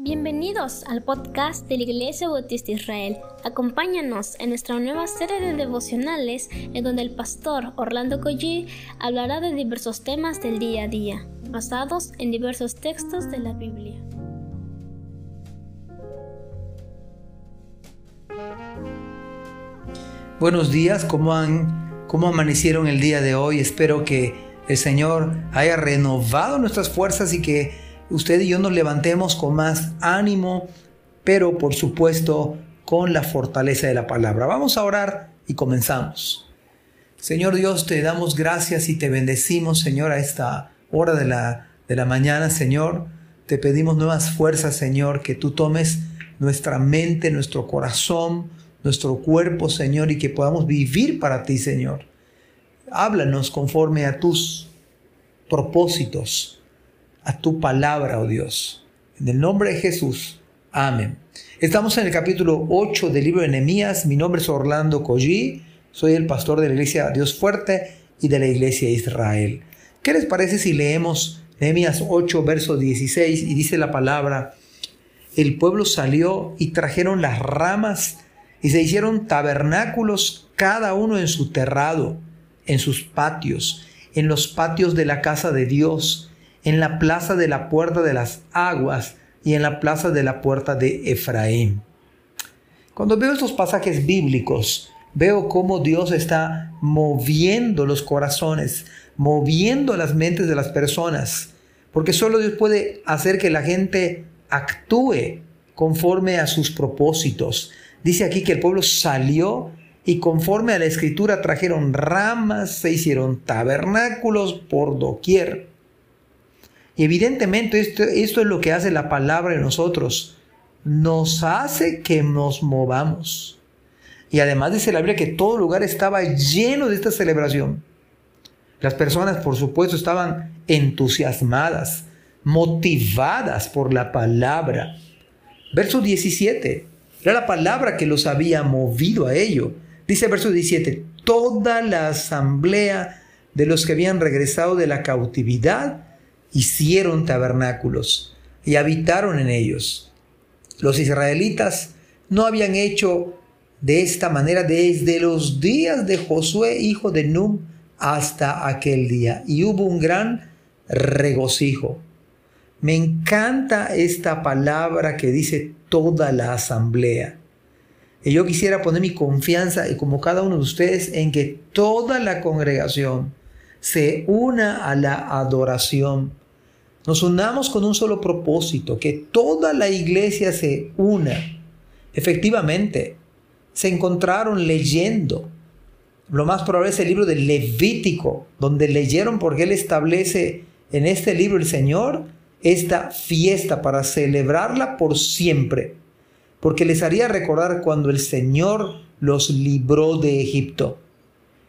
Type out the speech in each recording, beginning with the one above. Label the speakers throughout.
Speaker 1: Bienvenidos al podcast de la Iglesia Bautista Israel. Acompáñanos en nuestra nueva serie de devocionales en donde el pastor Orlando Collie hablará de diversos temas del día a día, basados en diversos textos de la Biblia.
Speaker 2: Buenos días, ¿cómo, han, ¿cómo amanecieron el día de hoy? Espero que el Señor haya renovado nuestras fuerzas y que usted y yo nos levantemos con más ánimo, pero por supuesto con la fortaleza de la palabra. Vamos a orar y comenzamos. Señor Dios, te damos gracias y te bendecimos, Señor, a esta hora de la, de la mañana, Señor. Te pedimos nuevas fuerzas, Señor, que tú tomes nuestra mente, nuestro corazón, nuestro cuerpo, Señor, y que podamos vivir para ti, Señor. Háblanos conforme a tus propósitos a tu palabra, oh Dios. En el nombre de Jesús. Amén. Estamos en el capítulo 8 del libro de Nehemías. Mi nombre es Orlando Collí. Soy el pastor de la iglesia Dios Fuerte y de la iglesia Israel. ¿Qué les parece si leemos Nehemías 8, verso 16 y dice la palabra, el pueblo salió y trajeron las ramas y se hicieron tabernáculos cada uno en su terrado, en sus patios, en los patios de la casa de Dios, en la plaza de la puerta de las aguas y en la plaza de la puerta de Efraín. Cuando veo estos pasajes bíblicos, veo cómo Dios está moviendo los corazones, moviendo las mentes de las personas, porque solo Dios puede hacer que la gente actúe conforme a sus propósitos. Dice aquí que el pueblo salió y conforme a la escritura trajeron ramas, se hicieron tabernáculos por doquier. Y evidentemente esto, esto es lo que hace la palabra en nosotros. Nos hace que nos movamos. Y además dice la Biblia que todo lugar estaba lleno de esta celebración. Las personas, por supuesto, estaban entusiasmadas, motivadas por la palabra. Verso 17. Era la palabra que los había movido a ello. Dice verso 17, toda la asamblea de los que habían regresado de la cautividad hicieron tabernáculos y habitaron en ellos. Los israelitas no habían hecho de esta manera desde los días de Josué, hijo de Num, hasta aquel día. Y hubo un gran regocijo. Me encanta esta palabra que dice toda la asamblea. Y yo quisiera poner mi confianza, como cada uno de ustedes, en que toda la congregación se una a la adoración nos unamos con un solo propósito, que toda la iglesia se una. Efectivamente, se encontraron leyendo. Lo más probable es el libro del Levítico, donde leyeron porque él establece en este libro el Señor esta fiesta para celebrarla por siempre, porque les haría recordar cuando el Señor los libró de Egipto.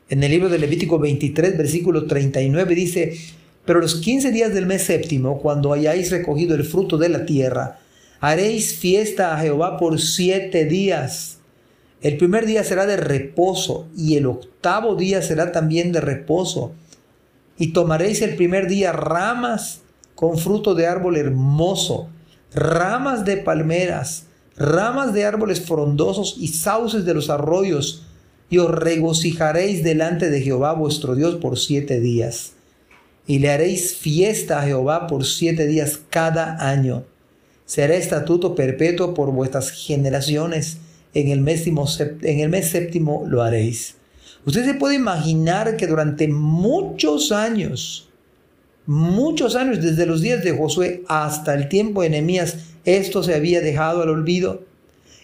Speaker 2: En el libro de Levítico 23, versículo 39 dice, pero los quince días del mes séptimo, cuando hayáis recogido el fruto de la tierra, haréis fiesta a Jehová por siete días. El primer día será de reposo y el octavo día será también de reposo. Y tomaréis el primer día ramas con fruto de árbol hermoso, ramas de palmeras, ramas de árboles frondosos y sauces de los arroyos, y os regocijaréis delante de Jehová vuestro Dios por siete días y le haréis fiesta a Jehová por siete días cada año. Será estatuto perpetuo por vuestras generaciones. En el, mes séptimo lo haréis. Usted se puede imaginar que durante muchos años, muchos años, desde los días de Josué hasta el tiempo de Nehemías, esto se había dejado al olvido,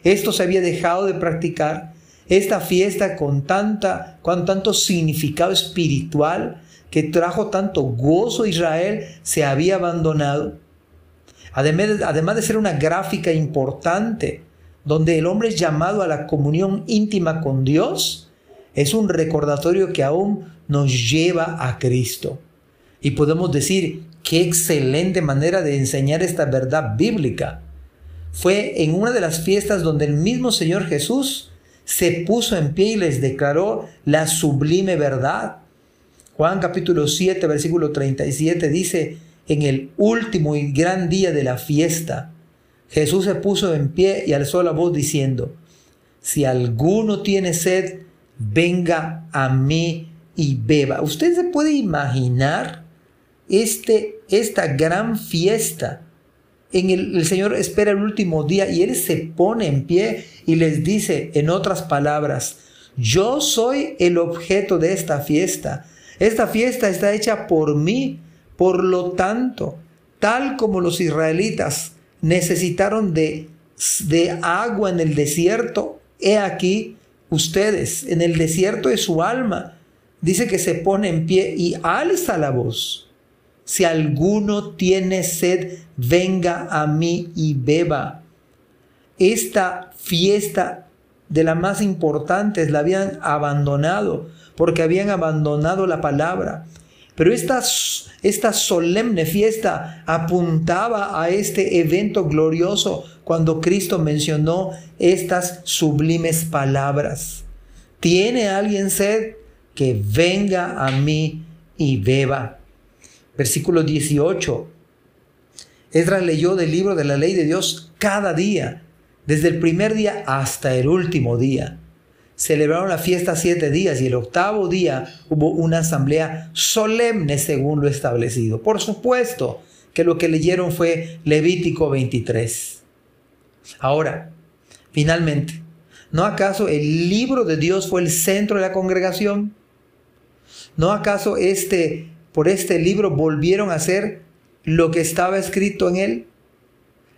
Speaker 2: esto se había dejado de practicar, esta fiesta con, tanta, con tanto significado espiritual, que trajo tanto gozo a Israel se había abandonado. Además, de ser una gráfica importante, donde el hombre es llamado a la comunión íntima con Dios, es un recordatorio que aún nos lleva a Cristo. Y podemos decir, qué excelente manera de enseñar esta verdad bíblica. Fue en una de las fiestas donde el mismo Señor Jesús se puso en pie y les declaró la sublime verdad. Juan capítulo 7, versículo 37 dice, en el último y gran día de la fiesta, Jesús se puso en pie y alzó la voz diciendo, si alguno tiene sed, venga a mí y beba. ¿Usted se puede imaginar este, esta gran fiesta? El, el Señor espera el último día y Él se pone en pie y les dice, en otras palabras, yo soy el objeto de esta fiesta. Esta fiesta está hecha por mí. Por lo tanto, tal como los israelitas necesitaron de, de agua en el desierto, he aquí ustedes en el desierto de su alma. Dice que se pone en pie y alza la voz. Si alguno tiene sed, venga a mí y beba. Esta fiesta de las más importantes la habían abandonado porque habían abandonado la palabra. Pero esta, esta solemne fiesta apuntaba a este evento glorioso cuando Cristo mencionó estas sublimes palabras. ¿Tiene alguien sed? Que venga a mí y beba. Versículo 18. Esdras leyó del libro de la ley de Dios cada día, desde el primer día hasta el último día celebraron la fiesta siete días y el octavo día hubo una asamblea solemne según lo establecido. Por supuesto que lo que leyeron fue Levítico 23. Ahora, finalmente, ¿no acaso el libro de Dios fue el centro de la congregación? ¿No acaso este, por este libro volvieron a hacer lo que estaba escrito en él?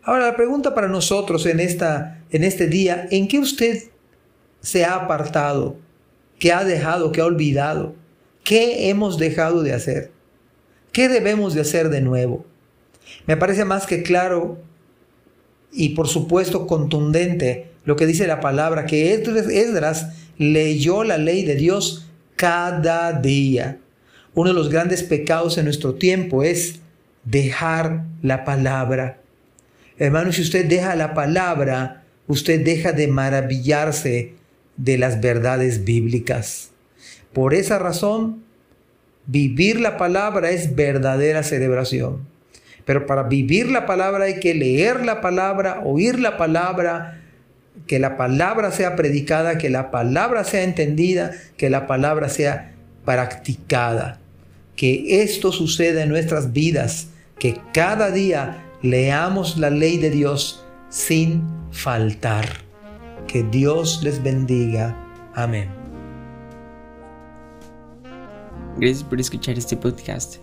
Speaker 2: Ahora la pregunta para nosotros en, esta, en este día, ¿en qué usted se ha apartado, que ha dejado, que ha olvidado? ¿Qué hemos dejado de hacer? ¿Qué debemos de hacer de nuevo? Me parece más que claro y por supuesto contundente lo que dice la palabra, que Esdras leyó la ley de Dios cada día. Uno de los grandes pecados en nuestro tiempo es dejar la palabra. Hermano, si usted deja la palabra, usted deja de maravillarse de las verdades bíblicas. Por esa razón, vivir la palabra es verdadera celebración. Pero para vivir la palabra hay que leer la palabra, oír la palabra, que la palabra sea predicada, que la palabra sea entendida, que la palabra sea practicada. Que esto suceda en nuestras vidas, que cada día leamos la ley de Dios sin faltar. Que Dios les bendiga. Amén.
Speaker 3: Gracias por escuchar este podcast.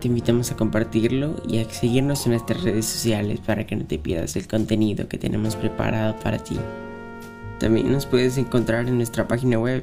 Speaker 3: Te invitamos a compartirlo y a seguirnos en nuestras redes sociales para que no te pierdas el contenido que tenemos preparado para ti. También nos puedes encontrar en nuestra página web